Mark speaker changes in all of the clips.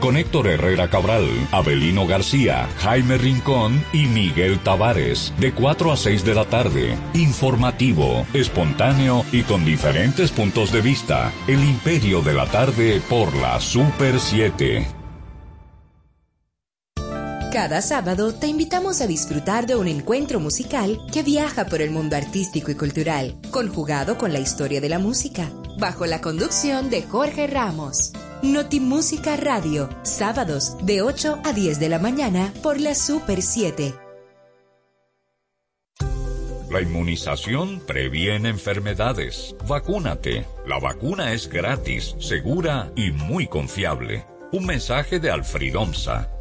Speaker 1: con Héctor Herrera Cabral, Abelino García, Jaime Rincón y Miguel Tavares, de 4 a 6 de la tarde. Informativo, espontáneo y con diferentes puntos de vista. El Imperio de la Tarde por la Super 7.
Speaker 2: Cada sábado te invitamos a disfrutar de un encuentro musical que viaja por el mundo artístico y cultural, conjugado con la historia de la música, bajo la conducción de Jorge Ramos. Notimúsica Radio, sábados de 8 a 10 de la mañana por la Super 7.
Speaker 1: La inmunización previene enfermedades. Vacúnate. La vacuna es gratis, segura y muy confiable. Un mensaje de Alfridomsa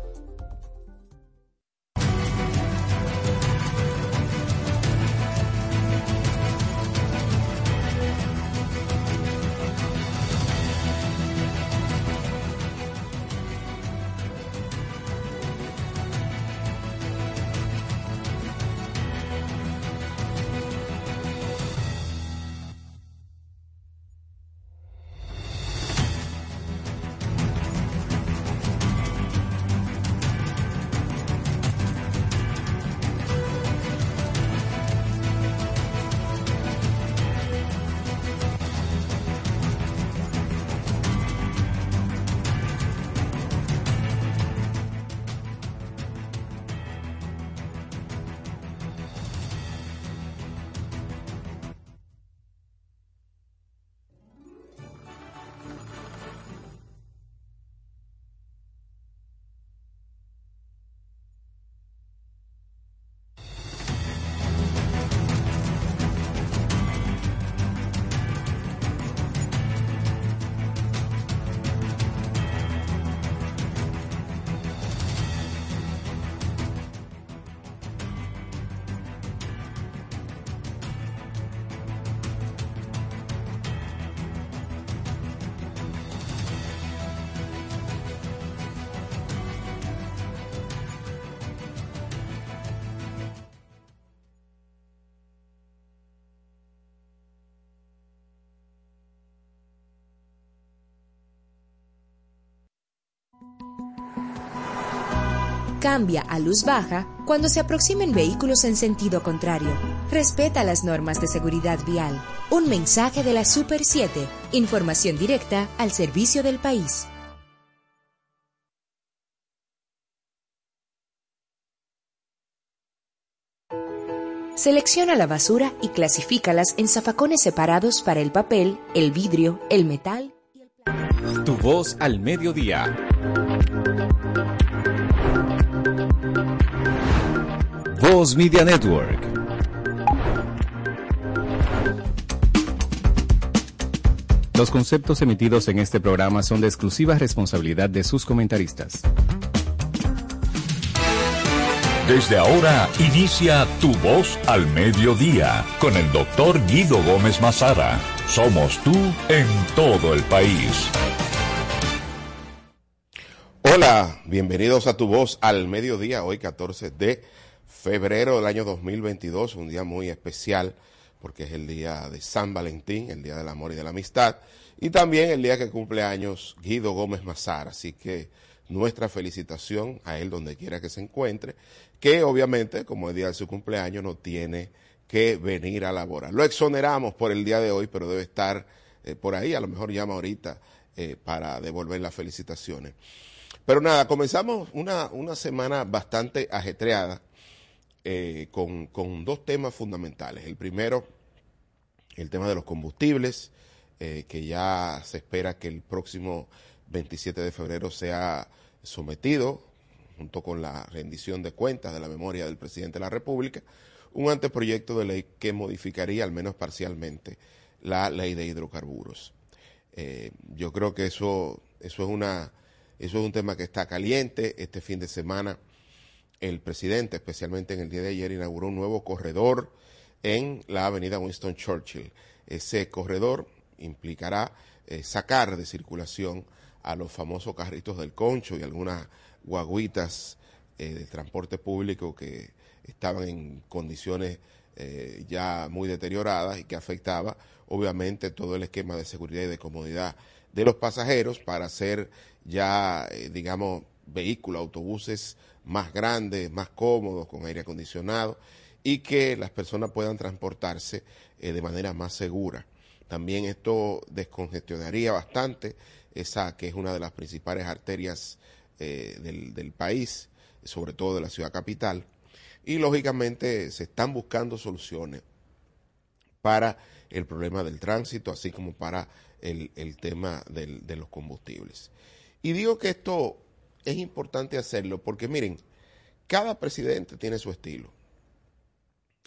Speaker 2: Cambia a luz baja cuando se aproximen vehículos en sentido contrario. Respeta las normas de seguridad vial. Un mensaje de la Super 7. Información directa al servicio del país. Selecciona la basura y clasifícalas en zafacones separados para el papel, el vidrio, el metal y el
Speaker 3: plástico. Tu voz al mediodía. Voz Media Network. Los conceptos emitidos en este programa son de exclusiva responsabilidad de sus comentaristas.
Speaker 1: Desde ahora inicia Tu Voz al Mediodía con el doctor Guido Gómez Mazara. Somos tú en todo el país.
Speaker 4: Hola, bienvenidos a Tu Voz al Mediodía, hoy 14 de febrero del año 2022, un día muy especial porque es el día de San Valentín, el día del amor y de la amistad, y también el día que cumple años Guido Gómez Mazar. Así que nuestra felicitación a él donde quiera que se encuentre, que obviamente, como el día de su cumpleaños, no tiene que venir a laborar. Lo exoneramos por el día de hoy, pero debe estar eh, por ahí, a lo mejor llama ahorita eh, para devolver las felicitaciones. Pero nada, comenzamos una, una semana bastante ajetreada eh, con, con, dos temas fundamentales. El primero, el tema de los combustibles, eh, que ya se espera que el próximo 27 de febrero sea sometido, junto con la rendición de cuentas de la memoria del presidente de la República, un anteproyecto de ley que modificaría, al menos parcialmente, la ley de hidrocarburos. Eh, yo creo que eso, eso, es una, eso es un tema que está caliente. Este fin de semana el presidente, especialmente en el día de ayer, inauguró un nuevo corredor en la avenida Winston Churchill. Ese corredor implicará eh, sacar de circulación a los famosos carritos del concho y algunas guaguitas eh, de transporte público que estaban en condiciones eh, ya muy deterioradas y que afectaba obviamente todo el esquema de seguridad y de comodidad de los pasajeros para hacer ya, eh, digamos, vehículos, autobuses más grandes, más cómodos, con aire acondicionado y que las personas puedan transportarse eh, de manera más segura. También esto descongestionaría bastante esa que es una de las principales arterias eh, del, del país, sobre todo de la ciudad capital. Y lógicamente se están buscando soluciones para el problema del tránsito, así como para el, el tema del, de los combustibles. Y digo que esto es importante hacerlo porque miren, cada presidente tiene su estilo.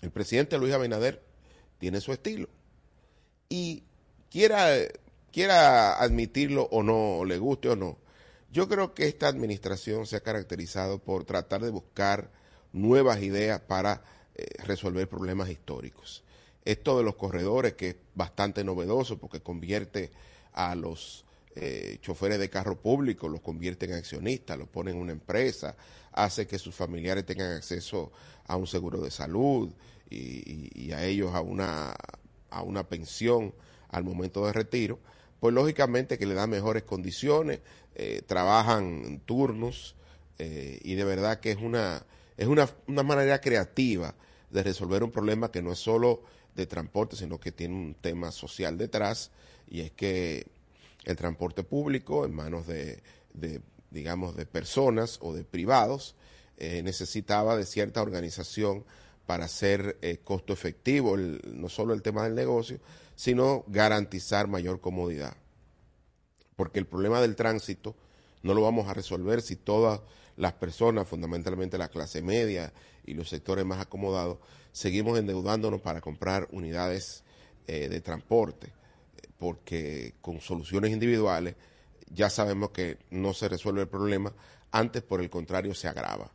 Speaker 4: El presidente Luis Abinader tiene su estilo. Y quiera, quiera admitirlo o no, o le guste o no, yo creo que esta administración se ha caracterizado por tratar de buscar nuevas ideas para eh, resolver problemas históricos. Esto de los corredores, que es bastante novedoso porque convierte a los eh, choferes de carro público, los convierte en accionistas, los pone en una empresa, hace que sus familiares tengan acceso a un seguro de salud y, a ellos a una, a una pensión al momento de retiro, pues lógicamente que le da mejores condiciones, eh, trabajan turnos eh, y de verdad que es una es una, una manera creativa de resolver un problema que no es solo de transporte, sino que tiene un tema social detrás, y es que el transporte público en manos de, digamos, de personas o de privados, eh, necesitaba de cierta organización para ser eh, costo efectivo, no solo el tema del negocio, sino garantizar mayor comodidad. Porque el problema del tránsito no lo vamos a resolver si todas las personas, fundamentalmente la clase media y los sectores más acomodados, seguimos endeudándonos para comprar unidades eh, de transporte, porque con soluciones individuales ya sabemos que no se resuelve el problema, antes por el contrario se agrava.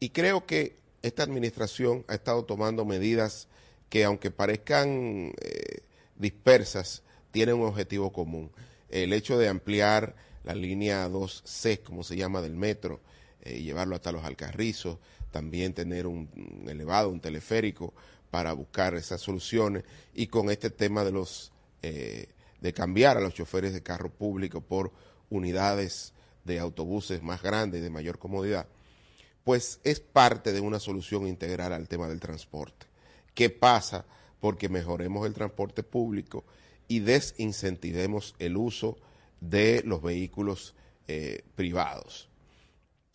Speaker 4: Y creo que esta administración ha estado tomando medidas que aunque parezcan eh, dispersas, tienen un objetivo común. El hecho de ampliar la línea 2C, como se llama, del metro, eh, llevarlo hasta los Alcarrizos, también tener un, elevado, un teleférico para buscar esas soluciones y con este tema de los eh, de cambiar a los choferes de carro público por unidades de autobuses más grandes y de mayor comodidad, pues es parte de una solución integral al tema del transporte. ¿Qué pasa? Porque mejoremos el transporte público y desincentivemos el uso de los vehículos eh, privados.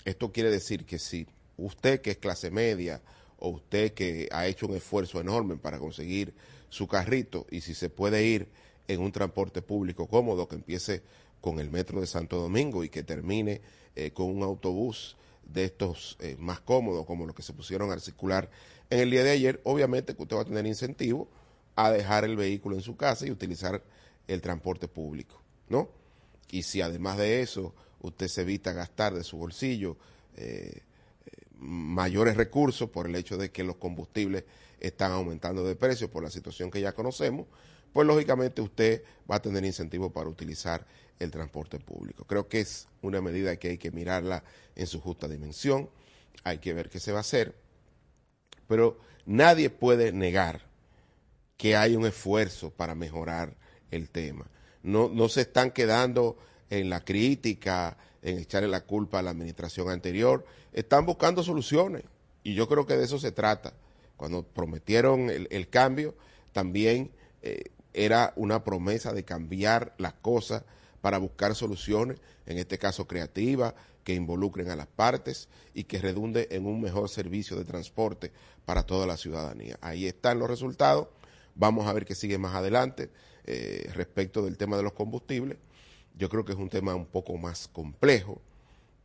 Speaker 4: Esto quiere decir que si usted que es clase media o usted que ha hecho un esfuerzo enorme para conseguir su carrito y si se puede ir en un transporte público cómodo que empiece con el metro de Santo Domingo y que termine eh, con un autobús de estos eh, más cómodos como los que se pusieron a circular en el día de ayer, obviamente que usted va a tener incentivo a dejar el vehículo en su casa y utilizar el transporte público, ¿no? Y si además de eso usted se evita gastar de su bolsillo eh, mayores recursos por el hecho de que los combustibles están aumentando de precio por la situación que ya conocemos, pues lógicamente usted va a tener incentivo para utilizar el transporte público. Creo que es una medida que hay que mirarla en su justa dimensión, hay que ver qué se va a hacer, pero nadie puede negar que hay un esfuerzo para mejorar el tema. No, no se están quedando en la crítica, en echarle la culpa a la administración anterior, están buscando soluciones y yo creo que de eso se trata. Cuando prometieron el, cambio, también eh, era una promesa de cambiar las cosas para buscar soluciones, en este caso creativas, que involucren a las partes y que redunde en un mejor servicio de transporte para toda la ciudadanía. Ahí están los resultados. Vamos a ver qué sigue más adelante eh, respecto del tema de los combustibles. Yo creo que es un tema un poco más complejo,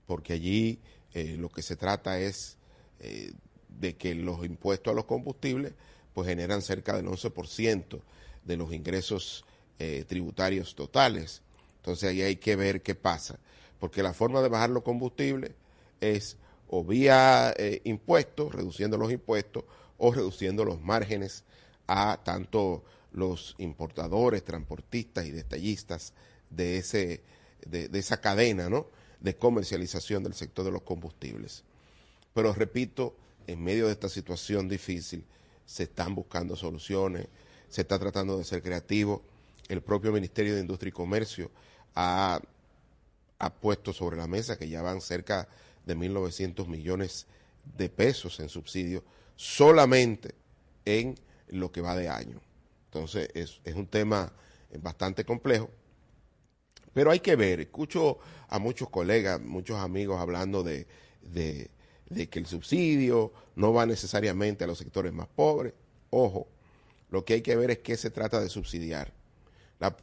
Speaker 4: porque allí eh, lo que se trata es eh, de que los impuestos a los combustibles pues generan cerca del 11% de los ingresos tributarios totales entonces ahí hay que ver qué pasa, porque la forma de bajar los combustibles es o vía eh, impuestos, reduciendo los impuestos, o reduciendo los márgenes a tanto los importadores, transportistas y detallistas de, ese, de esa cadena ¿no? de comercialización del sector de los combustibles. Pero repito, en medio de esta situación difícil, se están buscando soluciones, se está tratando de ser creativo. El propio Ministerio de Industria y Comercio ha, ha puesto sobre la mesa que ya van cerca de 1.900 millones de pesos en subsidios solamente en lo que va de año. Entonces es, es un tema bastante complejo, pero hay que ver, escucho a muchos colegas, muchos amigos hablando de, de, de que el subsidio no va necesariamente a los sectores más pobres. Ojo, lo que hay que ver es qué se trata de subsidiar.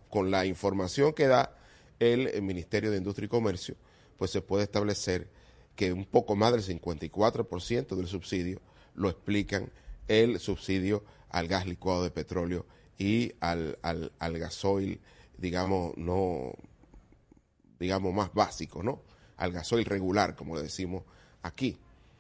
Speaker 4: Con la información que da el, el, Ministerio de Industria y Comercio, pues se puede establecer que un poco más del 54% del subsidio lo explican el subsidio al gas licuado de petróleo y al, al, al gasoil, digamos, no, digamos, más básico, ¿no? Al gasoil regular, como le decimos aquí.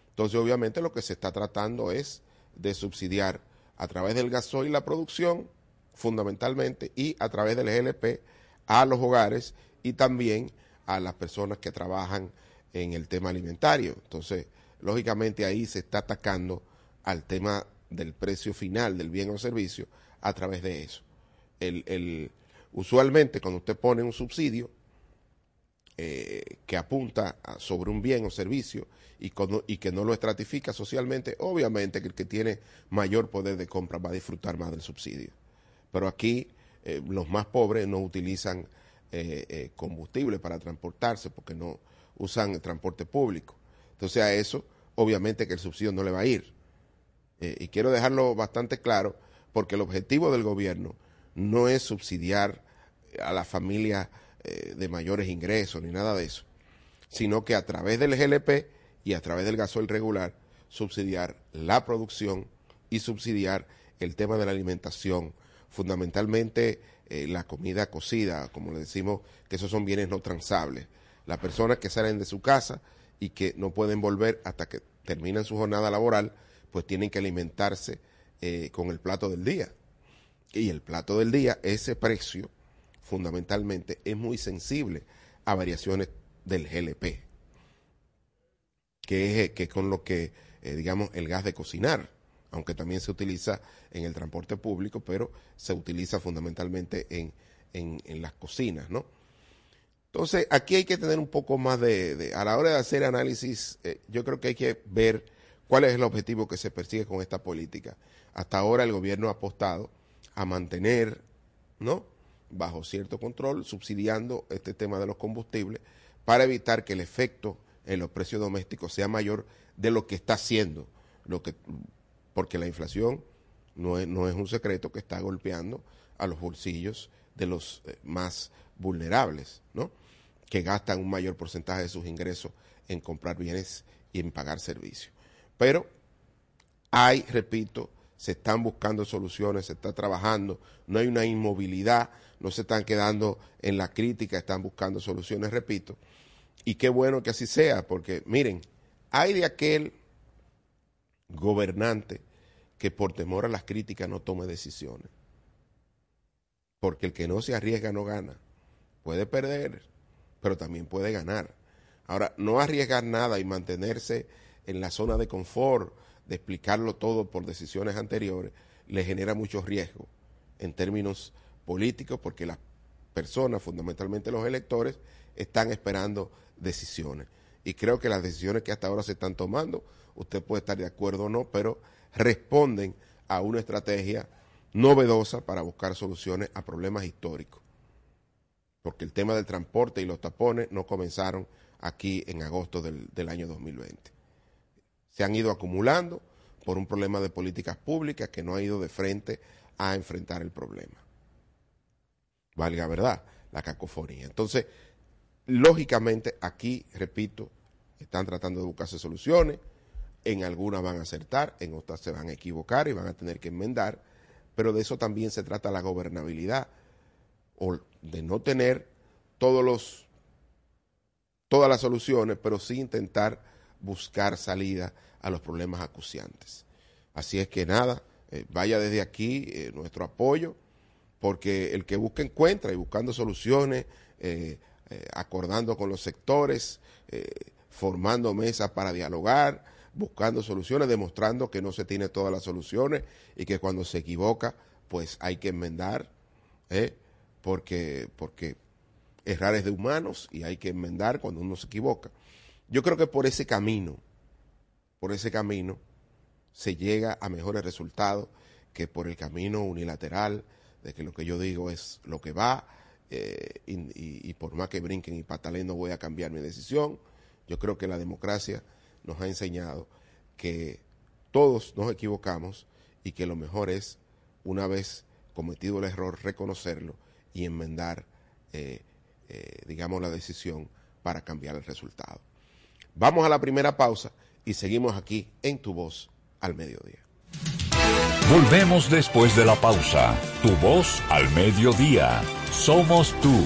Speaker 4: Entonces, obviamente, lo que se está tratando es de subsidiar a través del gasoil la producción, fundamentalmente, y a través del GLP a los hogares y también a las personas que trabajan en el tema alimentario. Entonces, lógicamente ahí se está atacando al tema del precio final del bien o servicio a través de eso. El, el, usualmente cuando usted pone un subsidio eh, que apunta sobre un bien o servicio y, que no lo estratifica socialmente, obviamente que el que tiene mayor poder de compra va a disfrutar más del subsidio. Pero aquí eh, los más pobres no utilizan eh, combustible para transportarse porque no usan el transporte público. Entonces a eso obviamente que el subsidio no le va a ir. Eh, y quiero dejarlo bastante claro, porque el objetivo del gobierno no es subsidiar a la familia eh, de mayores ingresos ni nada de eso, sino que a través del GLP y a través del gasoil regular, subsidiar la producción y subsidiar el tema de la alimentación, fundamentalmente eh, la comida cocida, como le decimos, que esos son bienes no transables. Las personas que salen de su casa y que no pueden volver hasta que terminan su jornada laboral, pues tienen que alimentarse eh, con el plato del día. Y el plato del día, ese precio, fundamentalmente, es muy sensible a variaciones del GLP, que es, que con lo que, eh, digamos, el gas de cocinar, aunque también se utiliza en el transporte público, pero se utiliza fundamentalmente en, en, las cocinas, ¿no? Entonces, aquí hay que tener un poco más de, de a la hora de hacer análisis, eh, yo creo que hay que ver ¿Cuál es el objetivo que se persigue con esta política? Hasta ahora el gobierno ha apostado a mantener, ¿no? Bajo cierto control, subsidiando este tema de los combustibles para evitar que el efecto en los precios domésticos sea mayor de lo que está haciendo, lo que, porque la inflación no es, no es un secreto que está golpeando a los bolsillos de los eh, más vulnerables, ¿no? Que gastan un mayor porcentaje de sus ingresos en comprar bienes y en pagar servicios. Pero hay, repito, se están buscando soluciones, se está trabajando, no hay una inmovilidad, no se están quedando en la crítica, están buscando soluciones, repito. Y qué bueno que así sea, porque miren, hay de aquel gobernante que por temor a las críticas no tome decisiones. Porque el que no se arriesga no gana. Puede perder, pero también puede ganar. Ahora, no arriesgar nada y mantenerse en la zona de confort, de explicarlo todo por decisiones anteriores, le genera mucho riesgo en términos políticos porque las personas, fundamentalmente los electores, están esperando decisiones. Y creo que las decisiones que hasta ahora se están tomando, usted puede estar de acuerdo o no, pero responden a una estrategia novedosa para buscar soluciones a problemas históricos. Porque el tema del transporte y los tapones no comenzaron aquí en agosto del, del año 2020 se han ido acumulando por un problema de políticas públicas que no ha ido de frente a enfrentar el problema. Valga verdad, la cacofonía. Entonces, lógicamente, aquí, repito, están tratando de buscarse soluciones, en algunas van a acertar, en otras se van a equivocar y van a tener que enmendar, pero de eso también se trata la gobernabilidad, o de no tener todos los, todas las soluciones, pero sí intentar buscar salida a los problemas acuciantes. Así es que nada, eh, vaya desde aquí eh, nuestro apoyo, porque el que busca encuentra y buscando soluciones, eh, eh acordando con los sectores, eh, formando mesas para dialogar, buscando soluciones, demostrando que no se tiene todas las soluciones y que cuando se equivoca, pues hay que enmendar, porque, porque errar es de humanos y hay que enmendar cuando uno se equivoca. Yo creo que por ese camino, por ese camino, se llega a mejores resultados que por el camino unilateral de que lo que yo digo es lo que va eh, y, por más que brinquen y patalen no voy a cambiar mi decisión. Yo creo que la democracia nos ha enseñado que todos nos equivocamos y que lo mejor es, una vez cometido el error, reconocerlo y enmendar, eh, eh, digamos, la decisión para cambiar el resultado. Vamos a la primera pausa y seguimos aquí en Tu Voz al Mediodía.
Speaker 1: Volvemos después de la pausa. Tu Voz al Mediodía. Somos tú.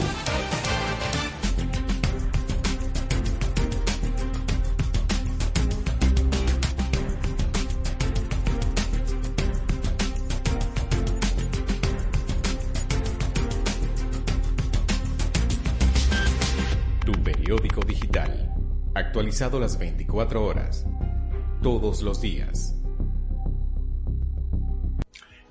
Speaker 3: Tu periódico digital. Actualizado las 24 horas. Todos los días.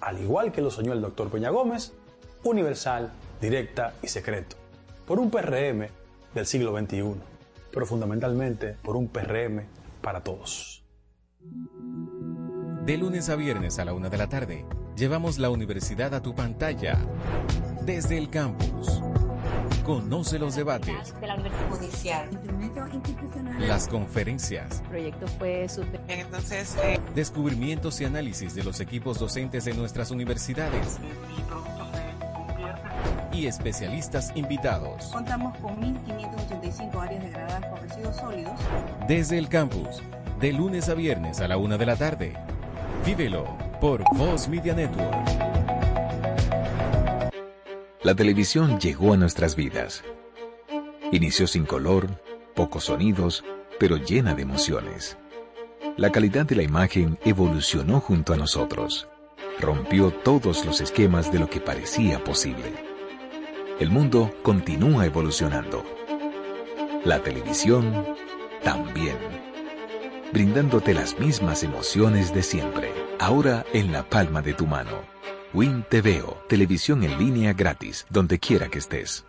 Speaker 5: al igual que lo soñó el doctor Peña Gómez, universal, directa y secreto, por un PRM del siglo XXI, pero fundamentalmente por un PRM para todos.
Speaker 3: De lunes a viernes a la una de la tarde, llevamos la universidad a tu pantalla desde el campus. Conoce los debates.
Speaker 6: De la Universidad Judicial.
Speaker 3: Las conferencias.
Speaker 6: El proyecto fue súper.
Speaker 7: Entonces. Eh...
Speaker 3: Descubrimientos y análisis de los equipos docentes de nuestras universidades. Y especialistas invitados.
Speaker 8: Contamos con 1.585 áreas degradadas por residuos sólidos.
Speaker 3: Desde el campus, de lunes a viernes a la una de la tarde. Vívelo por Voz Media Network.
Speaker 9: La televisión llegó a nuestras vidas. Inició sin color, pocos sonidos, pero llena de emociones. La calidad de la imagen evolucionó junto a nosotros. Rompió todos los esquemas de lo que parecía posible. El mundo continúa evolucionando. La televisión también. Brindándote las mismas emociones de siempre, ahora en la palma de tu mano. Win TVO, televisión en línea gratis, donde quiera que estés.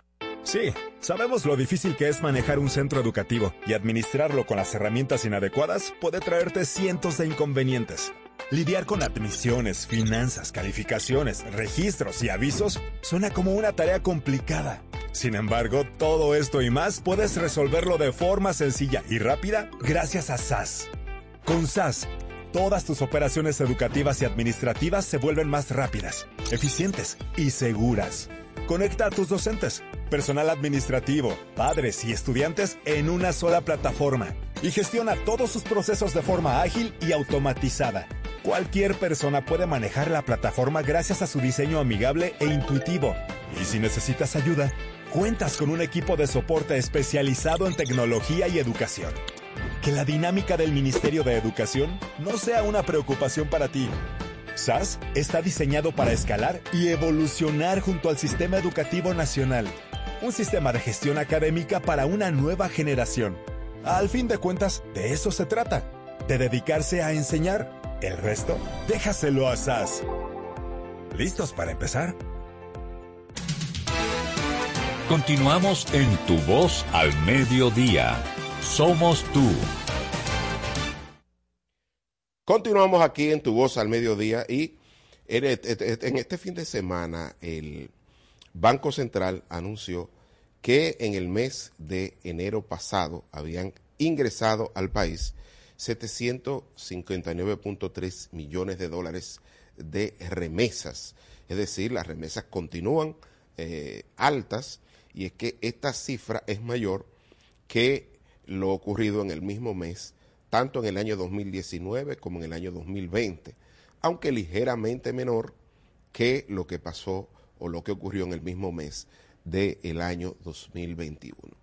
Speaker 10: Sí, sabemos lo difícil que es manejar un centro educativo y administrarlo con las herramientas inadecuadas puede traerte cientos de inconvenientes. Lidiar con admisiones, finanzas, calificaciones, registros y avisos suena como una tarea complicada. Sin embargo, todo esto y más puedes resolverlo de forma sencilla y rápida gracias a SAS. Con SAS, todas tus operaciones educativas y administrativas se vuelven más rápidas, eficientes y seguras. Conecta a tus docentes, personal administrativo, padres y estudiantes en una sola plataforma y gestiona todos sus procesos de forma ágil y automatizada. Cualquier persona puede manejar la plataforma gracias a su diseño amigable e intuitivo. Y si necesitas ayuda, cuentas con un equipo de soporte especializado en tecnología y educación. Que la dinámica del Ministerio de Educación no sea una preocupación para ti. SAS está diseñado para escalar y evolucionar junto al sistema educativo nacional. Un sistema de gestión académica para una nueva generación. Al fin de cuentas, de eso se trata. De dedicarse a enseñar. El resto, déjaselo a SAS. ¿Listos para empezar?
Speaker 1: Continuamos en Tu Voz al Mediodía. Somos tú.
Speaker 4: Continuamos aquí en Tu Voz al Mediodía y en este fin de semana el Banco Central anunció que en el mes de enero pasado habían ingresado al país 759.3 millones de dólares de remesas. Es decir, las remesas continúan eh, altas y es que esta cifra es mayor que lo ocurrido en el mismo mes, tanto en el año 2019 como en el año 2020, aunque ligeramente menor que lo que pasó o lo que ocurrió en el mismo mes del año 2021.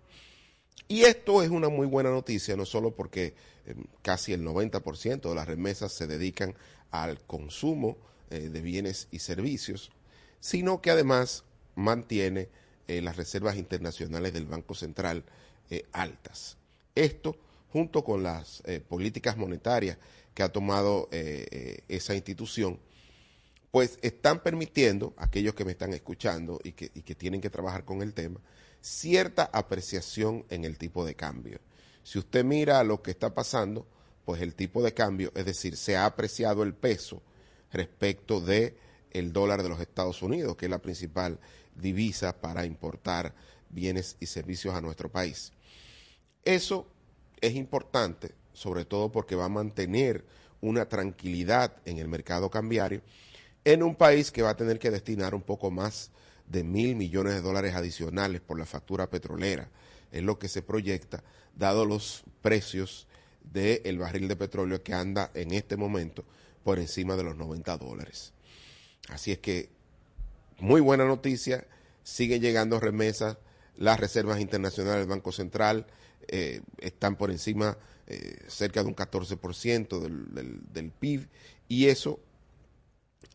Speaker 4: Y esto es una muy buena noticia, no solo porque eh, casi el 90% de las remesas se dedican al consumo eh, de bienes y servicios, sino que además mantiene eh, las reservas internacionales del Banco Central altas. Esto, junto con las políticas monetarias que ha tomado esa institución, pues están permitiendo, aquellos que me están escuchando y que, y que tienen que trabajar con el tema, cierta apreciación en el tipo de cambio. Si usted mira lo que está pasando, pues el tipo de cambio, es decir, se ha apreciado el peso respecto de el dólar de los Estados Unidos, que es la principal divisa para importar bienes y servicios a nuestro país. Eso es importante, sobre todo porque va a mantener una tranquilidad en el mercado cambiario en un país que va a tener que destinar un poco más de mil millones de dólares adicionales por la factura petrolera. Es lo que se proyecta, dado los precios del barril de petróleo que anda en este momento por encima de los 90 dólares. Así es que, muy buena noticia, siguen llegando remesas, las reservas internacionales del Banco Central eh, están por encima eh, cerca de un 14% del, del, del PIB y eso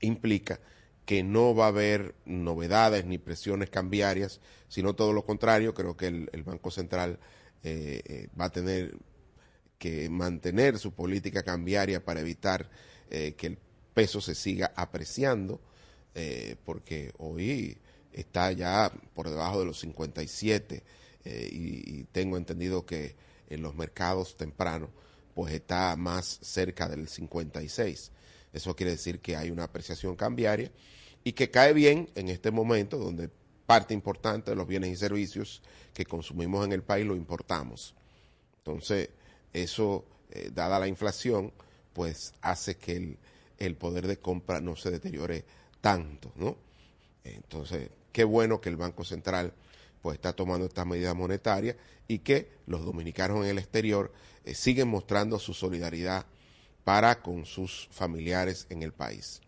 Speaker 4: implica que no va a haber novedades ni presiones cambiarias, sino todo lo contrario, creo que el, Banco Central eh, eh, va a tener que mantener su política cambiaria para evitar que el peso se siga apreciando, porque hoy está ya por debajo de los 57 y, y tengo entendido que en los mercados tempranos pues está más cerca del 56. Eso quiere decir que hay una apreciación cambiaria y que cae bien en este momento donde parte importante de los bienes y servicios que consumimos en el país lo importamos. Entonces, eso, eh, dada la inflación, pues hace que el, poder de compra no se deteriore tanto, ¿no? Entonces, qué bueno que el Banco Central pues está tomando estas medidas monetarias y que los dominicanos en el exterior eh, siguen mostrando su solidaridad para con sus familiares en el país.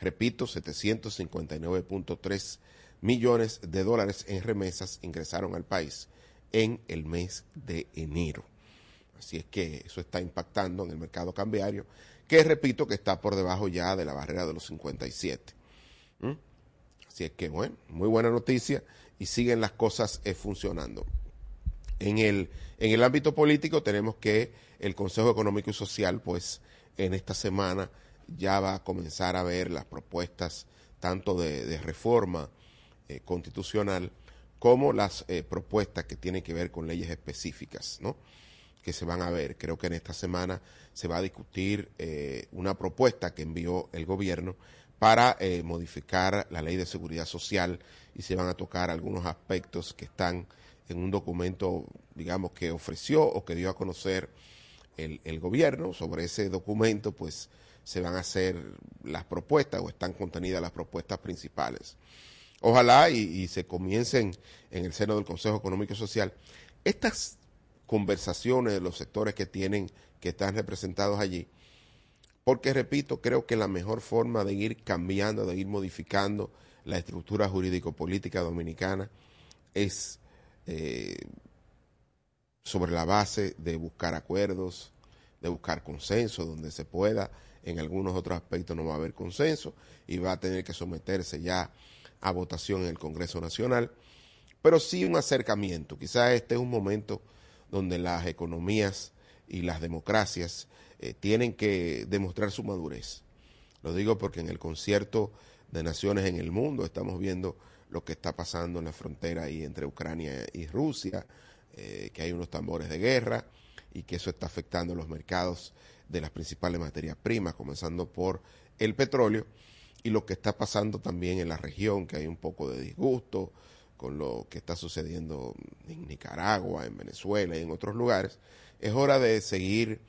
Speaker 4: Repito, 759.3 millones de dólares en remesas ingresaron al país en el mes de enero. Así es que eso está impactando en el mercado cambiario, que repito que está por debajo ya de la barrera de los 57. ¿Mm? Así es que, bueno, muy buena noticia y siguen las cosas eh, funcionando. En el, en el ámbito político tenemos que el Consejo Económico y Social, pues en esta semana ya va a comenzar a ver las propuestas tanto de, reforma eh, constitucional como las eh, propuestas que tienen que ver con leyes específicas, ¿no? que se van a ver. Creo que en esta semana se va a discutir una propuesta que envió el gobierno para modificar la ley de seguridad social y se van a tocar algunos aspectos que están en un documento, digamos, que ofreció o que dio a conocer el, gobierno. Sobre ese documento, pues se van a hacer las propuestas o están contenidas las propuestas principales. Ojalá y, se comiencen en el seno del Consejo Económico y Social estas conversaciones de los sectores que tienen, que están representados allí, porque repito, creo que la mejor forma de ir cambiando, de ir modificando la estructura jurídico-política dominicana es eh, sobre la base de buscar acuerdos, de buscar consenso donde se pueda. En algunos otros aspectos no va a haber consenso y va a tener que someterse ya a votación en el Congreso Nacional. Pero sí un acercamiento. Quizás este es un momento donde las economías y las democracias eh, tienen que demostrar su madurez. Lo digo porque en el concierto de naciones en el mundo estamos viendo lo que está pasando en la frontera entre Ucrania y Rusia, eh, que hay unos tambores de guerra y que eso está afectando los mercados de las principales materias primas, comenzando por el petróleo y lo que está pasando también en la región, que hay un poco de disgusto con lo que está sucediendo en Nicaragua, en Venezuela y en otros lugares, es hora de seguir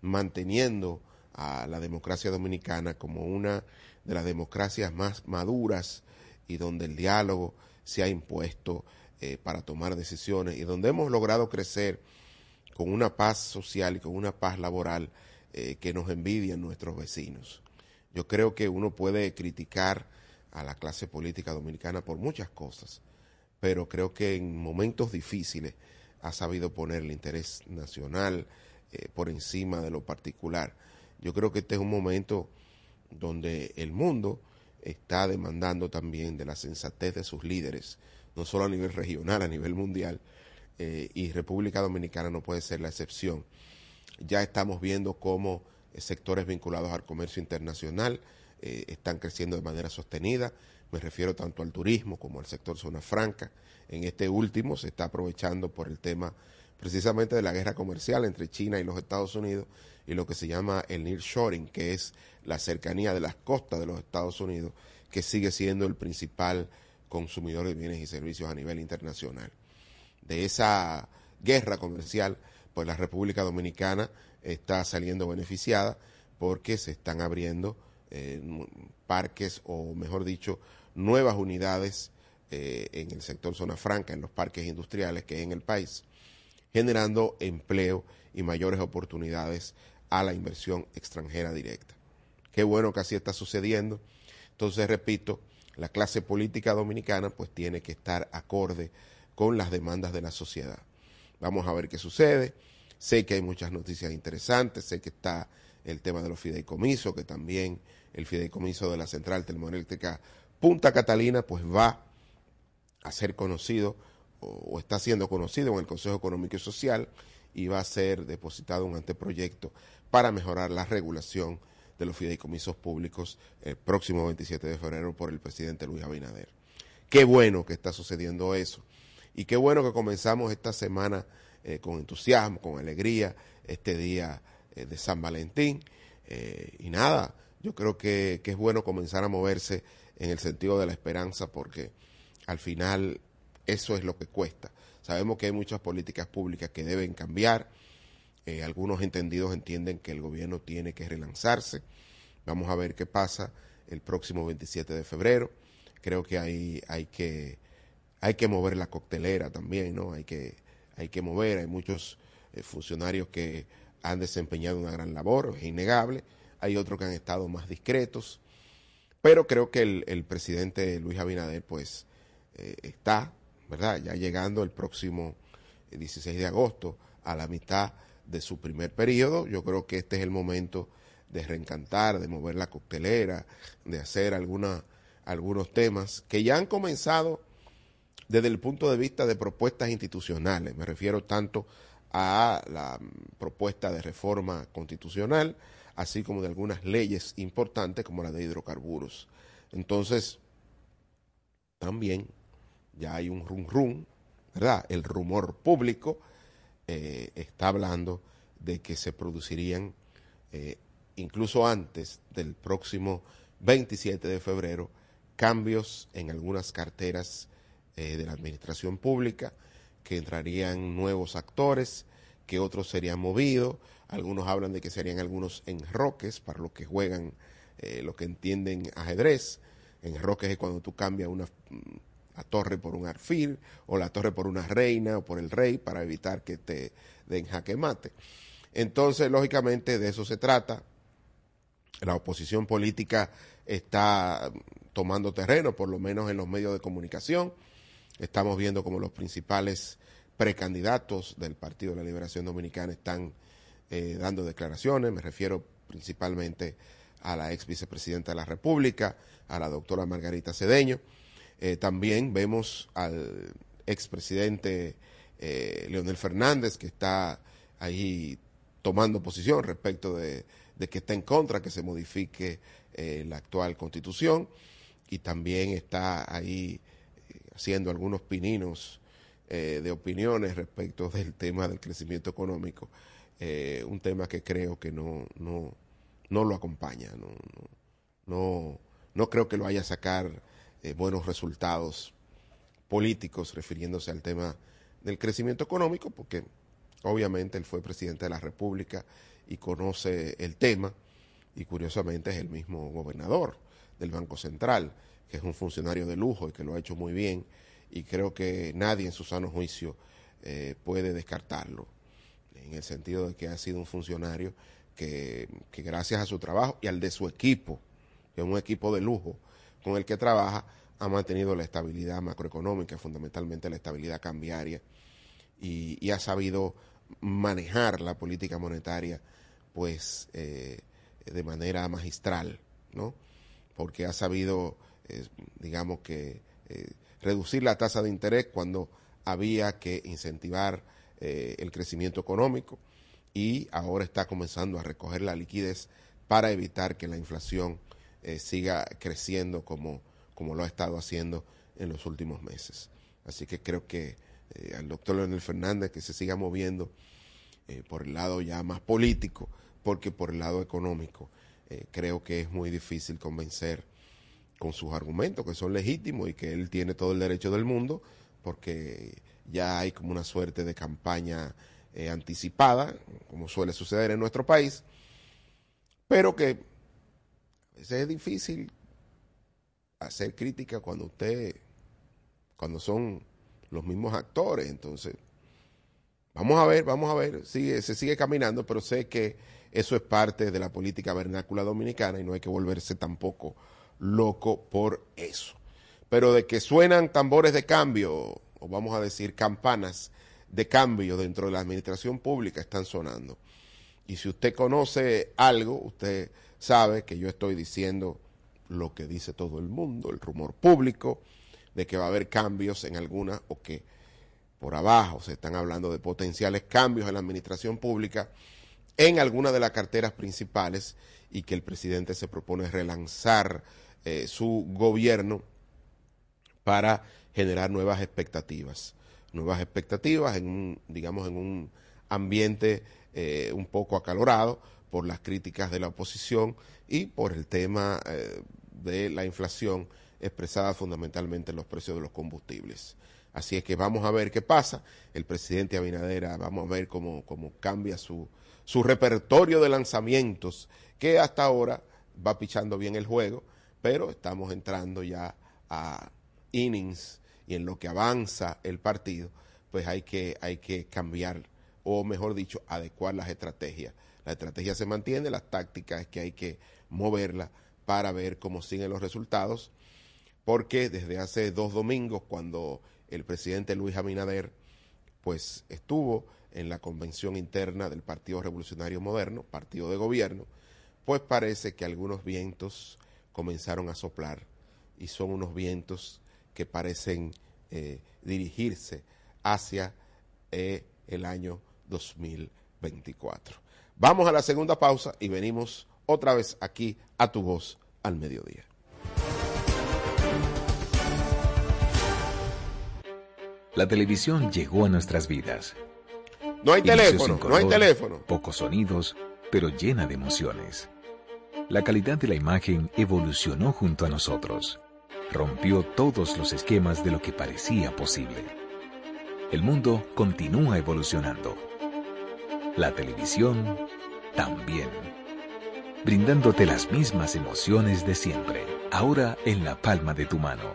Speaker 4: manteniendo a la democracia dominicana como una de las democracias más maduras y donde el diálogo se ha impuesto eh, para tomar decisiones y donde hemos logrado crecer con una paz social y con una paz laboral eh, que nos envidian nuestros vecinos. Yo creo que uno puede criticar a la clase política dominicana por muchas cosas, pero creo que en momentos difíciles ha sabido poner el interés nacional eh, por encima de lo particular. Yo creo que este es un momento donde el mundo está demandando también de la sensatez de sus líderes, no solo a nivel regional, a nivel mundial, eh, y República Dominicana no puede ser la excepción. Ya estamos viendo cómo eh, sectores vinculados al comercio internacional están creciendo de manera sostenida. Me refiero tanto al turismo como al sector zona franca. En este último se está aprovechando por el tema precisamente de la guerra comercial entre China y los Estados Unidos y lo que se llama el nearshoring, que es la cercanía de las costas de los Estados Unidos, que sigue siendo el principal consumidor de bienes y servicios a nivel internacional. De esa guerra comercial, pues la República Dominicana está saliendo beneficiada porque se están abriendo eh, parques o mejor dicho nuevas unidades eh, en el sector zona franca, en los parques industriales que hay en el país, generando empleo y mayores oportunidades a la inversión extranjera directa. Qué bueno que así está sucediendo. Entonces, repito, la clase política dominicana pues tiene que estar acorde con las demandas de la sociedad. Vamos a ver qué sucede. Sé que hay muchas noticias interesantes, sé que está el tema de los fideicomisos, que también el fideicomiso de la central termoeléctrica Punta Catalina pues va a ser conocido o, está siendo conocido en el Consejo Económico y Social y va a ser depositado un anteproyecto para mejorar la regulación de los fideicomisos públicos el próximo 27 de febrero por el presidente Luis Abinader. Qué bueno que está sucediendo eso y qué bueno que comenzamos esta semana eh, con entusiasmo, con alegría, este día eh, de San Valentín. Eh, y nada, yo creo que, que es bueno comenzar a moverse en el sentido de la esperanza porque al final eso es lo que cuesta. Sabemos que hay muchas políticas públicas que deben cambiar. Eh, algunos entendidos entienden que el gobierno tiene que relanzarse. Vamos a ver qué pasa el próximo 27 de febrero. Creo que hay, hay que hay que mover la coctelera también, ¿no? Hay que hay que mover. Hay muchos eh, funcionarios que han desempeñado una gran labor, es innegable. Hay otros que han estado más discretos. Pero creo que el, presidente Luis Abinader, pues, eh, está, ¿verdad? Ya llegando el próximo 16 de agosto a la mitad de su primer periodo. Yo creo que este es el momento de reencantar, de mover la coctelera, de hacer alguna, algunos temas que ya han comenzado desde el punto de vista de propuestas institucionales. Me refiero tanto a la propuesta de reforma constitucional, así como de algunas leyes importantes como la de hidrocarburos. Entonces, también ya hay un rum rum, ¿verdad? El rumor público eh, está hablando de que se producirían, eh, incluso antes del próximo 27 de febrero, cambios en algunas carteras eh, de la administración pública, que entrarían nuevos actores, que otros serían movidos, algunos hablan de que serían algunos enroques para los que juegan, los que entienden ajedrez, enroques es cuando tú cambias una la torre por un arfil o la torre por una reina o por el rey para evitar que te den jaque mate. Entonces, lógicamente, de eso se trata. La oposición política está tomando terreno, por lo menos en los medios de comunicación. Estamos viendo como los principales precandidatos del Partido de la Liberación Dominicana están eh, dando declaraciones. Me refiero principalmente a la ex vicepresidenta de la República, a la doctora Margarita Cedeño. Eh, también vemos al expresidente eh, Leonel Fernández que está ahí tomando posición respecto de, que está en contra que se modifique eh, la actual constitución. Y también está ahí haciendo algunos pininos de opiniones respecto del tema del crecimiento económico, un tema que creo que no, no, no lo acompaña, no, no, no creo que lo vaya a sacar eh, buenos resultados políticos refiriéndose al tema del crecimiento económico, porque obviamente él fue presidente de la República y conoce el tema, y curiosamente es el mismo gobernador del Banco Central, que es un funcionario de lujo y que lo ha hecho muy bien, y creo que nadie en su sano juicio eh, puede descartarlo, en el sentido de que ha sido un funcionario que, que gracias a su trabajo y al de su equipo, que es un equipo de lujo, con el que trabaja, ha mantenido la estabilidad macroeconómica, fundamentalmente la estabilidad cambiaria, y, ha sabido manejar la política monetaria pues eh, de manera magistral, ¿no? Porque ha sabido, eh, digamos que, eh, reducir la tasa de interés cuando había que incentivar el crecimiento económico y ahora está comenzando a recoger la liquidez para evitar que la inflación siga creciendo como, como lo ha estado haciendo en los últimos meses. Así que creo que al doctor Leonel Fernández que se siga moviendo por el lado ya más político, porque por el lado económico eh, creo que es muy difícil convencer con sus argumentos, que son legítimos y que él tiene todo el derecho del mundo, porque ya hay como una suerte de campaña eh, anticipada, como suele suceder en nuestro país, pero que es difícil hacer crítica cuando usted, cuando son los mismos actores, entonces vamos a ver, vamos a ver, se sigue caminando, pero sé que eso es parte de la política vernácula dominicana y no hay que volverse tampoco loco por eso. Pero de que suenan tambores de cambio, o vamos a decir campanas de cambio dentro de la administración pública, están sonando. Y si usted conoce algo, usted sabe que yo estoy diciendo lo que dice todo el mundo, el rumor público, de que va a haber cambios en alguna o que por abajo se están hablando de potenciales cambios en la administración pública en alguna de las carteras principales y que el presidente se propone relanzar eh, su gobierno para generar nuevas expectativas. Nuevas expectativas en un, digamos, en un ambiente eh, un poco acalorado por las críticas de la oposición y por el tema eh, de la inflación expresada fundamentalmente en los precios de los combustibles. Así es que vamos a ver qué pasa. El presidente Abinadera, vamos a ver cómo, cómo cambia su, su repertorio de lanzamientos, que hasta ahora va pichando bien el juego, pero estamos entrando ya a innings y en lo que avanza el partido, pues hay que, hay que cambiar, o mejor dicho, adecuar las estrategias. La estrategia se mantiene, las tácticas es que hay que moverla para ver cómo siguen los resultados, porque desde hace dos domingos, cuando el presidente Luis Abinader, pues estuvo en la convención interna del Partido Revolucionario Moderno, partido de gobierno, pues parece que algunos vientos comenzaron a soplar y son unos vientos que parecen eh, dirigirse hacia eh, el año 2024. Vamos a la segunda pausa y venimos otra vez aquí a tu voz al mediodía.
Speaker 9: La televisión llegó a nuestras vidas
Speaker 4: no hay teléfono, no hay teléfono.
Speaker 9: Pocos sonidos, pero llena de emociones. La calidad de la imagen evolucionó junto a nosotros. Rompió todos los esquemas de lo que parecía posible. El mundo continúa evolucionando. La televisión también. Brindándote las mismas emociones de siempre, ahora en la palma de tu mano.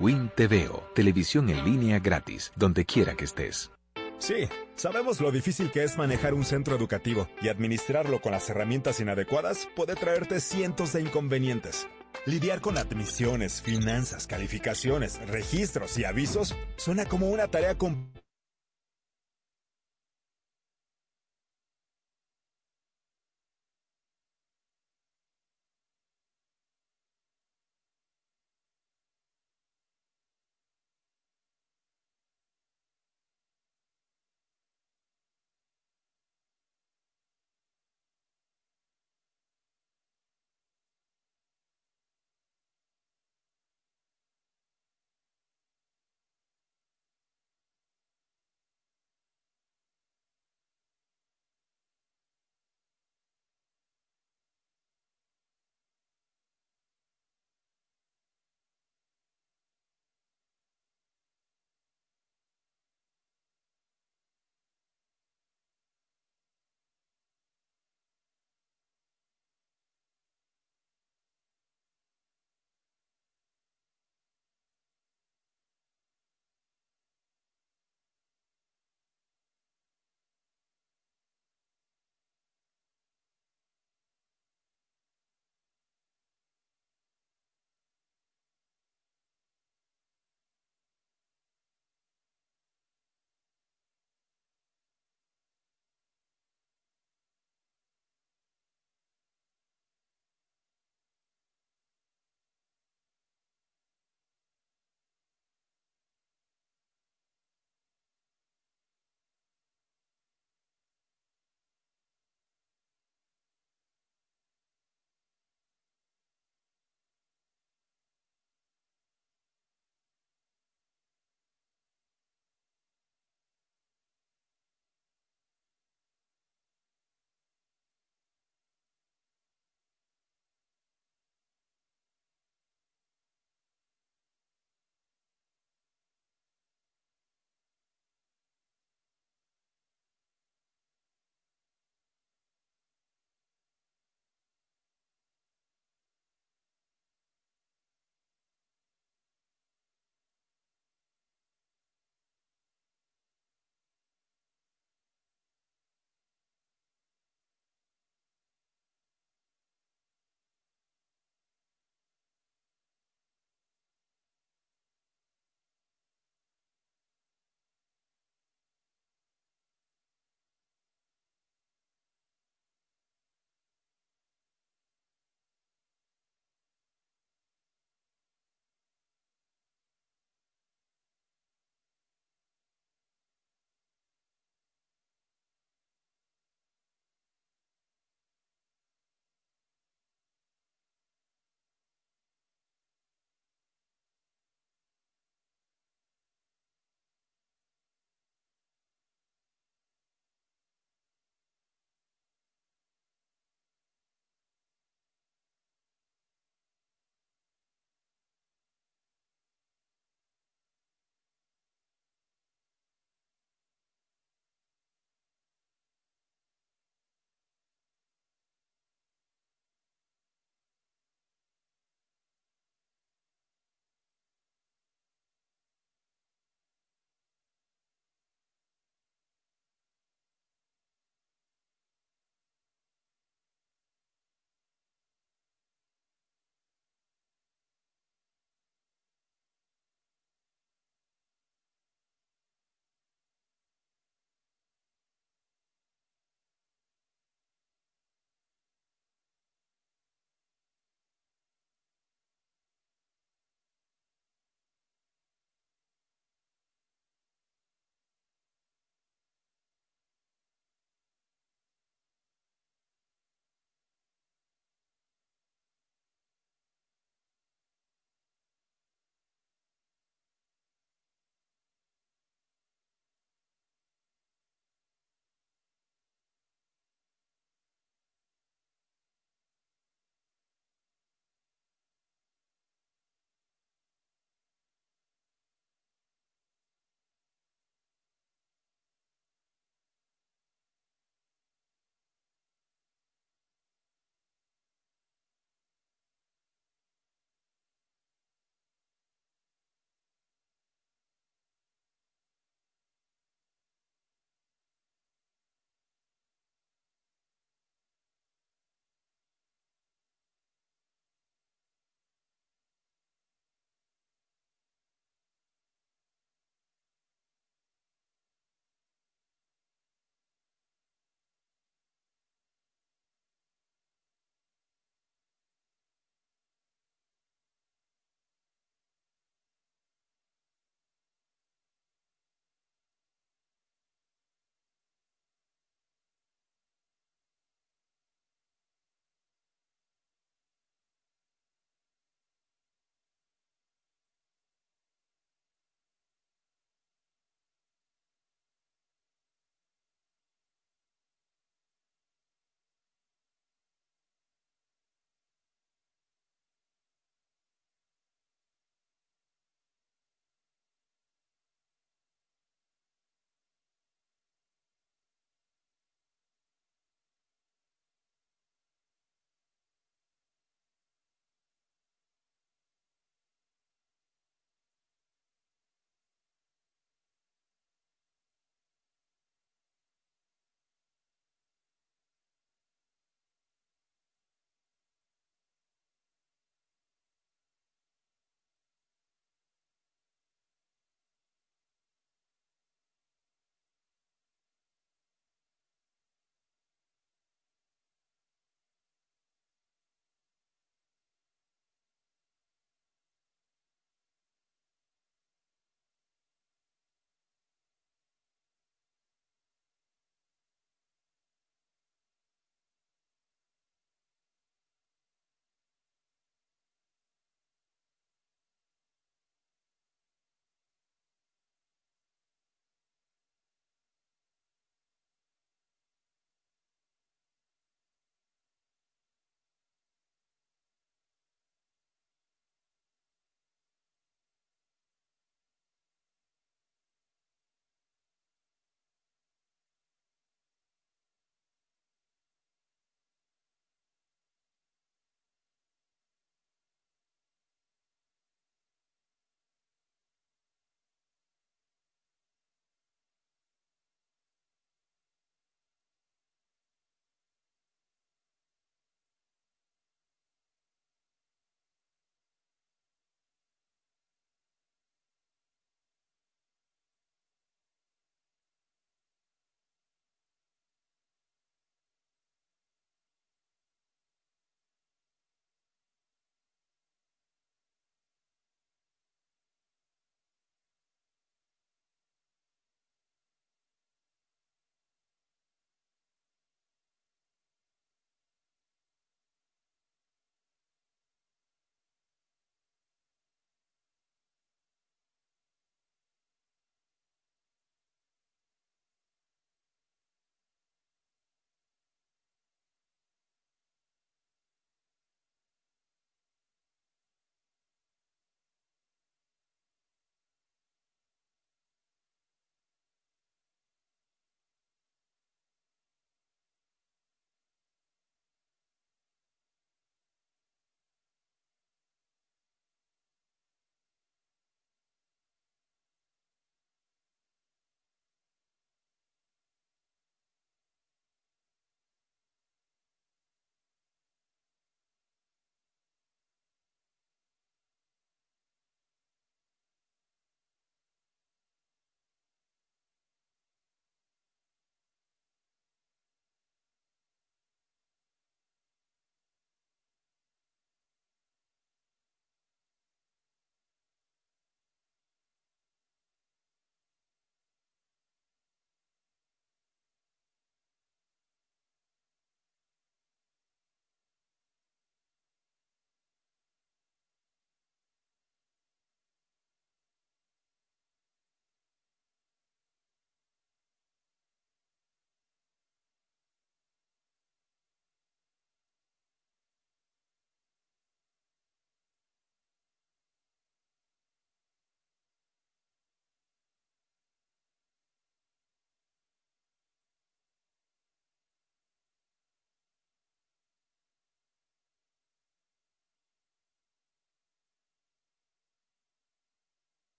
Speaker 9: Win TVO, televisión en línea gratis, donde quiera que estés.
Speaker 10: Sí, sabemos lo difícil que es manejar un centro educativo y administrarlo con las herramientas inadecuadas puede traerte cientos de inconvenientes. Lidiar con admisiones, finanzas, calificaciones, registros y avisos suena como una tarea complicada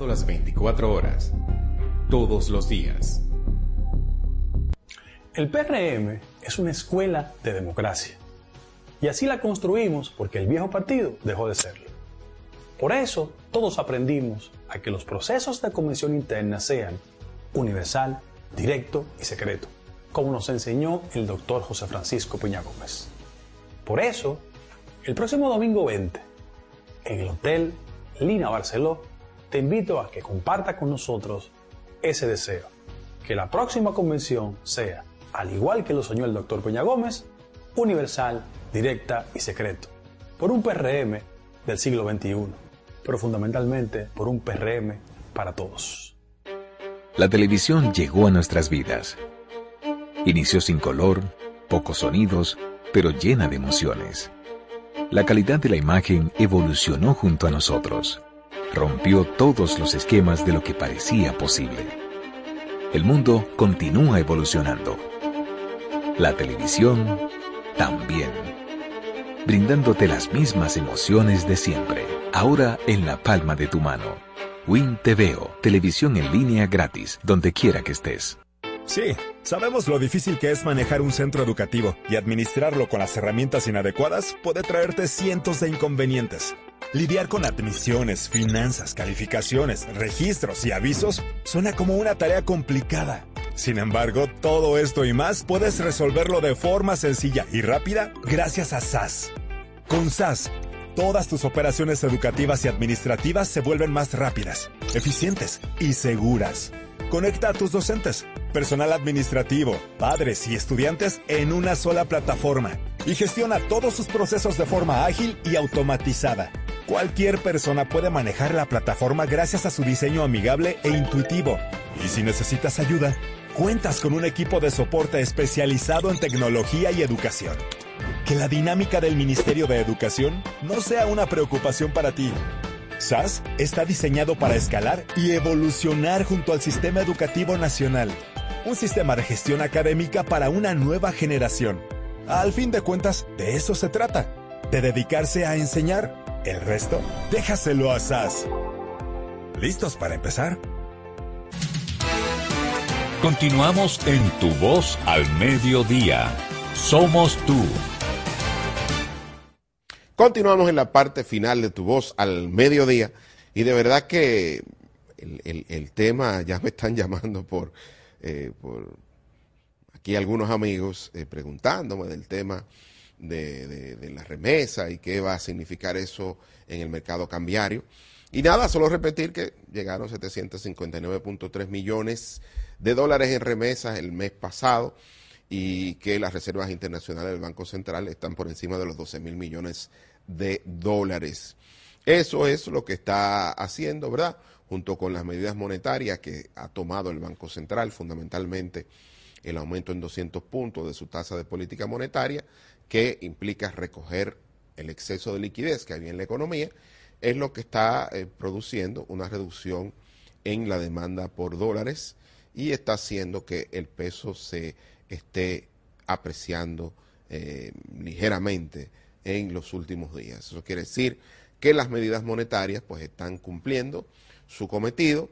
Speaker 3: Las 24 horas, todos los días.
Speaker 5: El PRM es una escuela de democracia. Y así la construimos porque el viejo partido dejó de serlo. Por eso, todos aprendimos a que los procesos de convención interna sean universal, directo y secreto, como nos enseñó el doctor José Francisco Peña Gómez. Por eso, el próximo domingo 20, en el Hotel Lina Barceló, te invito a que comparta con nosotros ese deseo, que la próxima convención sea, al igual que lo soñó el doctor Peña Gómez, universal, directa y secreto, por un PRM del siglo XXI, pero fundamentalmente por un PRM para todos.
Speaker 9: La televisión llegó a nuestras vidas. Inició sin color, pocos sonidos, pero llena de emociones. La calidad de la imagen evolucionó junto a nosotros rompió todos los esquemas de lo que parecía posible. El mundo continúa evolucionando. La televisión también. Brindándote las mismas emociones de siempre, ahora en la palma de tu mano. Win TVO, televisión en línea gratis, donde quiera que estés.
Speaker 10: Sí, sabemos lo difícil que es manejar un centro educativo y administrarlo con las herramientas inadecuadas puede traerte cientos de inconvenientes. Lidiar con admisiones, finanzas, calificaciones, registros y avisos suena como una tarea complicada. Sin embargo, todo esto y más puedes resolverlo de forma sencilla y rápida gracias a SAS. Con SAS, todas tus operaciones educativas y administrativas se vuelven más rápidas, eficientes y seguras. Conecta a tus docentes, personal administrativo, padres y estudiantes en una sola plataforma y gestiona todos sus procesos de forma ágil y automatizada Cualquier persona puede manejar la plataforma gracias a su diseño amigable e intuitivo. Y si necesitas ayuda, cuentas con un equipo de soporte especializado en tecnología y educación. Que la dinámica del Ministerio de Educación no sea una preocupación para ti. SAS está diseñado para escalar y evolucionar junto al sistema educativo nacional. Un sistema de gestión académica para una nueva generación. Al fin de cuentas, de eso se trata, de dedicarse a enseñar el resto, déjaselo a SAS. ¿Listos para empezar?
Speaker 1: Continuamos en Tu Voz al Mediodía. Somos tú.
Speaker 4: Continuamos en la parte final de Tu Voz al Mediodía. Y de verdad que el, tema, ya me están llamando por, eh, aquí algunos amigos eh, preguntándome del tema de, la remesa y qué va a significar eso en el mercado cambiario. Y nada, solo repetir que llegaron 759.3 millones de dólares en remesas el mes pasado y que las reservas internacionales del Banco Central están por encima de los 12 mil millones de dólares. Eso es lo que está haciendo, ¿verdad? Junto con las medidas monetarias que ha tomado el Banco Central, fundamentalmente el aumento en 200 puntos de su tasa de política monetaria, que implica recoger el exceso de liquidez que había en la economía, es lo que está eh, produciendo una reducción en la demanda por dólares y está haciendo que el peso se esté apreciando eh, ligeramente en los últimos días. Eso quiere decir que las medidas monetarias pues están cumpliendo su cometido,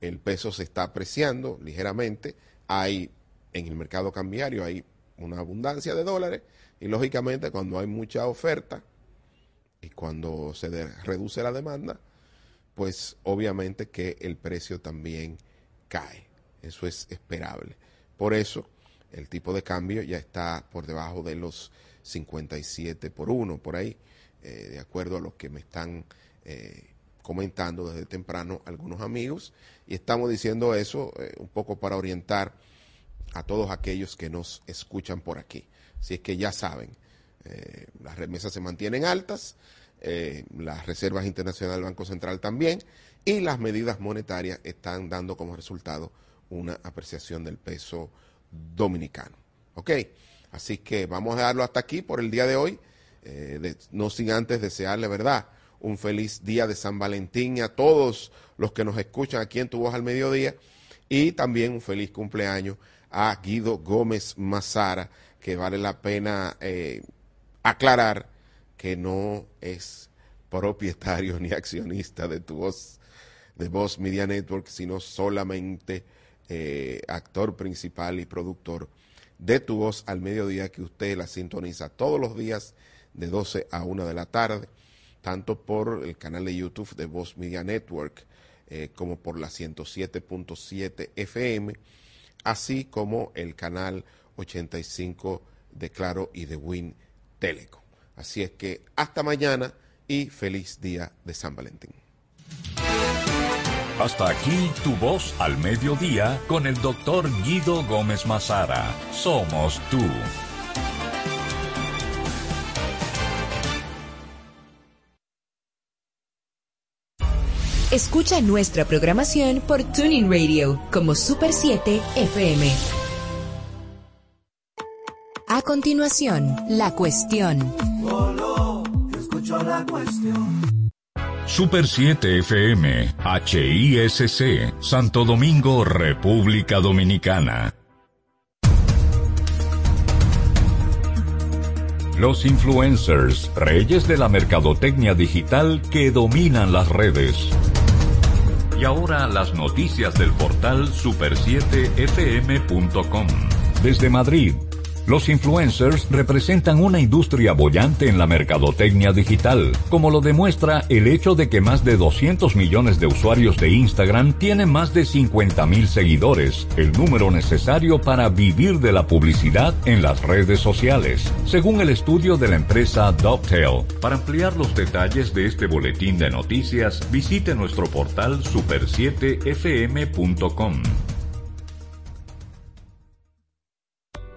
Speaker 4: el peso se está apreciando ligeramente, hay en el mercado cambiario hay una abundancia de dólares y lógicamente cuando hay mucha oferta y cuando se reduce la demanda, pues obviamente que el precio también cae. Eso es esperable. Por eso el tipo de cambio ya está por debajo de los 57 por 1, por ahí, eh, de acuerdo a lo que me están eh, comentando desde temprano algunos amigos. Y estamos diciendo eso eh, un poco para orientar a todos aquellos que nos escuchan por aquí. Si es que ya saben, las remesas se mantienen altas, las reservas internacionales del Banco Central también, y las medidas monetarias están dando como resultado una apreciación del peso dominicano. ¿Ok? Así que vamos a darlo hasta aquí por el día de hoy. Eh, no sin antes desearle, ¿verdad? Un feliz día de San Valentín a todos los que nos escuchan aquí en Tu Voz al Mediodía y también un feliz cumpleaños a Guido Gómez Mazara, que vale la pena eh, aclarar que no es propietario ni accionista de tu voz de Voz Media Network, sino solamente eh, actor principal y productor de Tu Voz al Mediodía, que usted la sintoniza todos los días de 12 a 1 de la tarde, tanto por el canal de YouTube de Voz Media Network eh, como por la 107.7 FM, así como el canal 85 de Claro y de Win Teleco. Así es que hasta mañana y feliz día de San Valentín.
Speaker 1: Hasta aquí tu voz al mediodía con el doctor Guido Gómez Mazara. Somos tú.
Speaker 2: Escucha nuestra programación por Tuning Radio como Super 7 FM. A continuación, la cuestión.
Speaker 1: Super 7 FM, HISC, Santo Domingo, República Dominicana. Los influencers, reyes de la mercadotecnia digital que dominan las redes. Y ahora las noticias del portal super7fm.com. Desde Madrid, los influencers representan una industria bollante en la mercadotecnia digital, como lo demuestra el hecho de que más de 200 millones de usuarios de Instagram tienen más de 50 mil seguidores, el número necesario para vivir de la publicidad en las redes sociales, según el estudio de la empresa Dovetail. Para ampliar los detalles de este boletín de noticias, visite nuestro portal super7fm.com.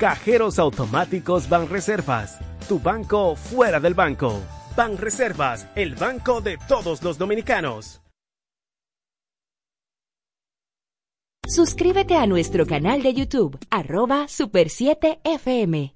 Speaker 11: Cajeros automáticos Banreservas. Tu banco fuera del banco. Banreservas, el banco de todos los dominicanos.
Speaker 2: Suscríbete a nuestro canal de YouTube, arroba Super 7 FM.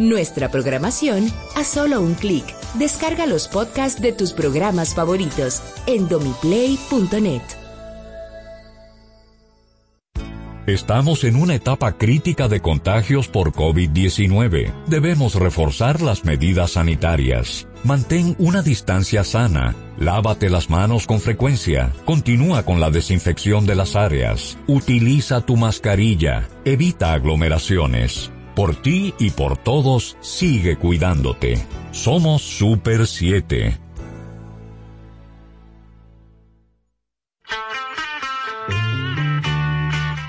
Speaker 2: Nuestra programación a solo un clic. Descarga los podcasts de tus programas favoritos en domiplay.net.
Speaker 1: Estamos en una etapa crítica de contagios por COVID-19. Debemos reforzar las medidas sanitarias. Mantén una distancia sana. Lávate las manos con frecuencia. Continúa con la desinfección de las áreas. Utiliza tu mascarilla. Evita aglomeraciones. Por ti y por todos, sigue cuidándote. Somos Super 7.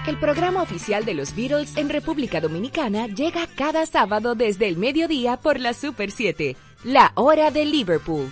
Speaker 2: El programa oficial de los Beatles en República Dominicana llega cada sábado desde el mediodía por la Super 7, la hora de Liverpool.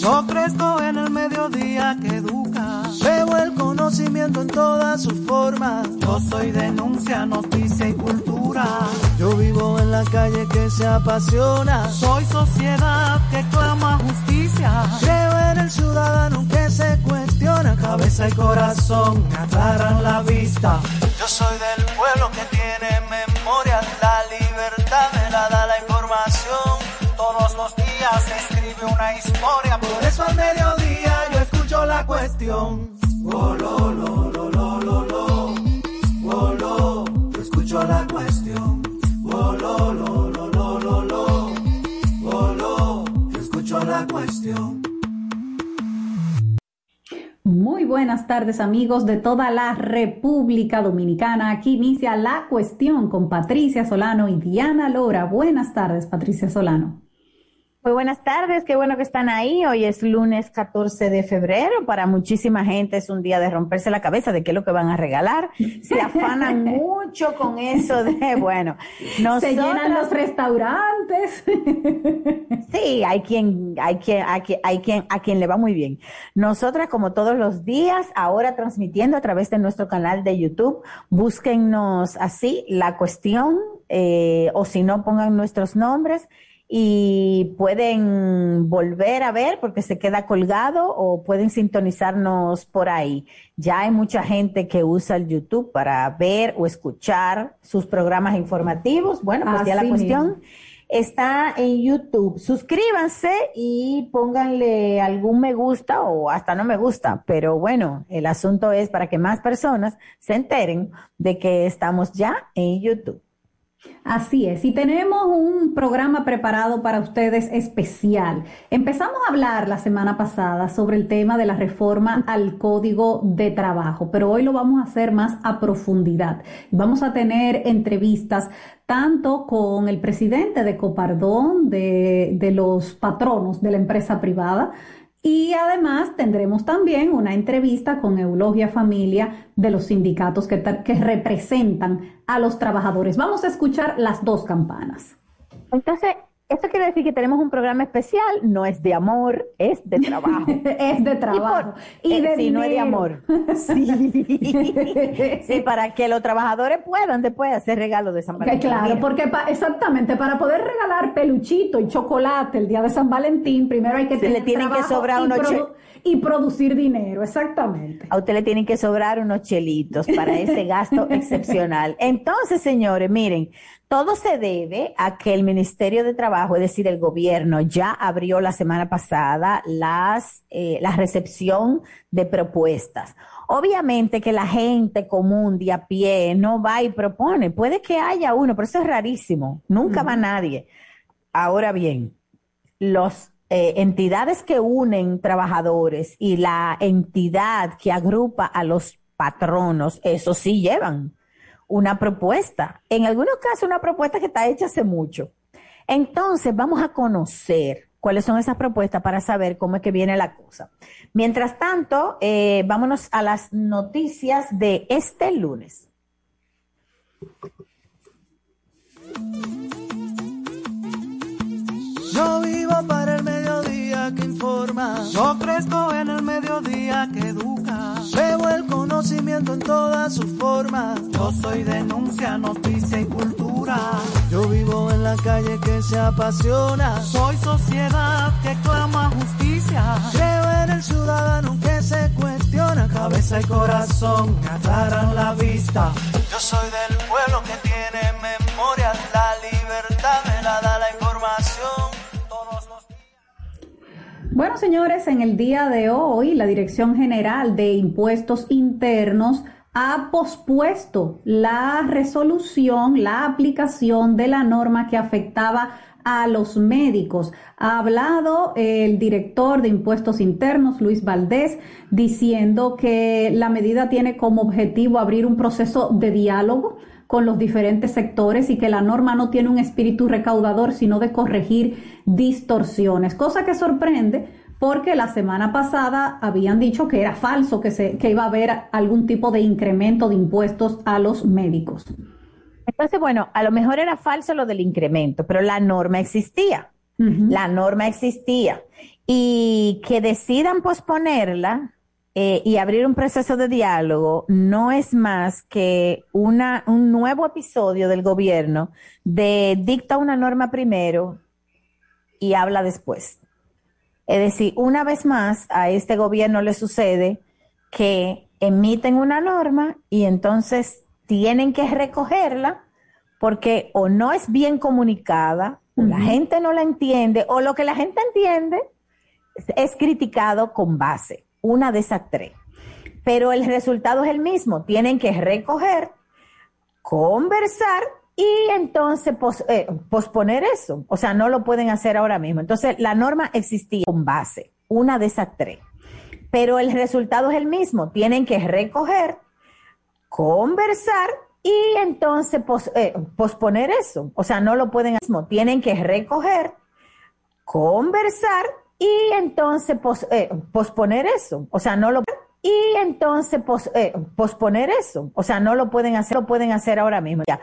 Speaker 12: Yo crezco en el mediodía que educa. Veo el conocimiento en todas sus formas. Yo soy denuncia, noticia y cultura. Yo vivo en la calle que se apasiona. Soy sociedad que clama justicia. Creo en el ciudadano que se cuestiona. Cabeza y corazón aclaran la vista. Yo soy del historia. Por eso al mediodía lo, yo escucho la cuestión.
Speaker 13: Muy buenas tardes amigos de toda la República Dominicana. Aquí inicia la cuestión con Patricia Solano y Diana Lora. Buenas tardes, Patricia Solano.
Speaker 14: Muy buenas tardes, qué bueno que están ahí. Hoy es lunes 14 de febrero. Para muchísima gente es un día de romperse la cabeza de qué es lo que van a regalar. Se afanan mucho con eso de, bueno,
Speaker 13: Se llenan los restaurantes.
Speaker 14: Sí, hay quien, hay quien, hay quien, hay quien, a quien le va muy bien. Nosotras, como todos los días, ahora transmitiendo a través de nuestro canal de YouTube, búsquennos así la cuestión, eh, o si no, pongan nuestros nombres y pueden volver a ver porque se queda colgado o pueden sintonizarnos por ahí. Ya hay mucha gente que usa el YouTube para ver o escuchar sus programas informativos. Bueno, pues ya la cuestión
Speaker 13: mismo.
Speaker 14: está en YouTube. Suscríbanse y pónganle algún me gusta o hasta no me gusta. Pero bueno, el asunto es para que más personas se enteren de que estamos ya en YouTube.
Speaker 13: Así es, y tenemos un programa preparado para ustedes especial. Empezamos a hablar la semana pasada sobre el tema de la reforma al Código de Trabajo, pero hoy lo vamos a hacer más a profundidad. Vamos a tener entrevistas tanto con el presidente de Copardón, de, de los patronos de la empresa privada, y además tendremos también una entrevista con Eulogia Familia de los sindicatos que, ta- que representan a los trabajadores. Vamos a escuchar las dos campanas.
Speaker 14: Entonces, esto quiere decir que tenemos un programa especial, no es de amor, es de trabajo.
Speaker 13: es de trabajo.
Speaker 14: Y,
Speaker 13: Y de
Speaker 14: sí, no es de
Speaker 13: dinero.
Speaker 14: amor. Sí. Sí, para que los trabajadores puedan después hacer regalos de San Valentín.
Speaker 13: claro, porque pa- exactamente, para poder regalar peluchito y chocolate el día de San Valentín, primero hay que
Speaker 14: Se le
Speaker 13: tener
Speaker 14: tienen que
Speaker 13: trabajo
Speaker 14: sobrar
Speaker 13: y,
Speaker 14: unos
Speaker 13: produ- y producir dinero, exactamente.
Speaker 14: A usted le tienen que sobrar unos chelitos para ese gasto excepcional. Entonces, señores, miren, todo se debe a que el Ministerio de Trabajo, es decir, el gobierno, ya abrió la semana pasada las, eh, la recepción de propuestas. Obviamente que la gente común de a pie no va y propone. Puede que haya uno, pero eso es rarísimo. Nunca va nadie. Ahora bien, los eh, entidades que unen trabajadores y la entidad que agrupa a los patronos, eso sí llevan una propuesta. En algunos casos una propuesta que está hecha hace mucho. Entonces vamos a conocer cuáles son esas propuestas para saber cómo es que viene la cosa. Mientras tanto, eh, vámonos a las noticias de este lunes.
Speaker 12: Yo vivo para el mediodía que informa. Yo crezco en el mediodía que educa. Veo el conocimiento en todas sus formas. Yo soy denuncia, noticia y cultura. Yo vivo en la calle que se apasiona. Soy sociedad que clama justicia. Creo en el ciudadano que se cuestiona. Cabeza y corazón me aclaran la vista. Yo soy del
Speaker 13: señores, en el día de hoy la Dirección General de Impuestos Internos ha pospuesto la resolución, la aplicación de la norma que afectaba a los médicos. Ha hablado el director de impuestos internos, Luis Valdés, diciendo que la medida tiene como objetivo abrir un proceso de diálogo con los diferentes sectores y que la norma no tiene un espíritu recaudador, sino de corregir distorsiones, cosa que sorprende porque la semana pasada habían dicho que era falso, que, se, que iba a haber algún tipo de incremento de impuestos a los médicos.
Speaker 14: Entonces, bueno, a lo mejor era falso lo del incremento, pero la norma existía. La norma existía. Y que decidan posponerla eh, y abrir un proceso de diálogo no es más que una, un nuevo episodio del gobierno de dicta una norma primero y habla después. Es decir, una vez más a este gobierno le sucede que emiten una norma y entonces tienen que recogerla porque o no es bien comunicada, la gente no la entiende, o lo que la gente entiende es criticado con base, una de esas tres. Pero el resultado es el mismo, tienen que recoger, conversar y entonces eh, posponer eso. O sea, no lo pueden hacer ahora mismo. Entonces, la norma existía con base, una de esas tres. Pero el resultado es el mismo, tienen que recoger, conversar y entonces eh, posponer eso. O sea, no lo pueden hacer. Tienen que recoger, conversar y entonces eh, posponer eso. O sea, no lo y entonces eh, posponer eso. O sea, no lo pueden hacer, lo pueden hacer ahora mismo. Ya.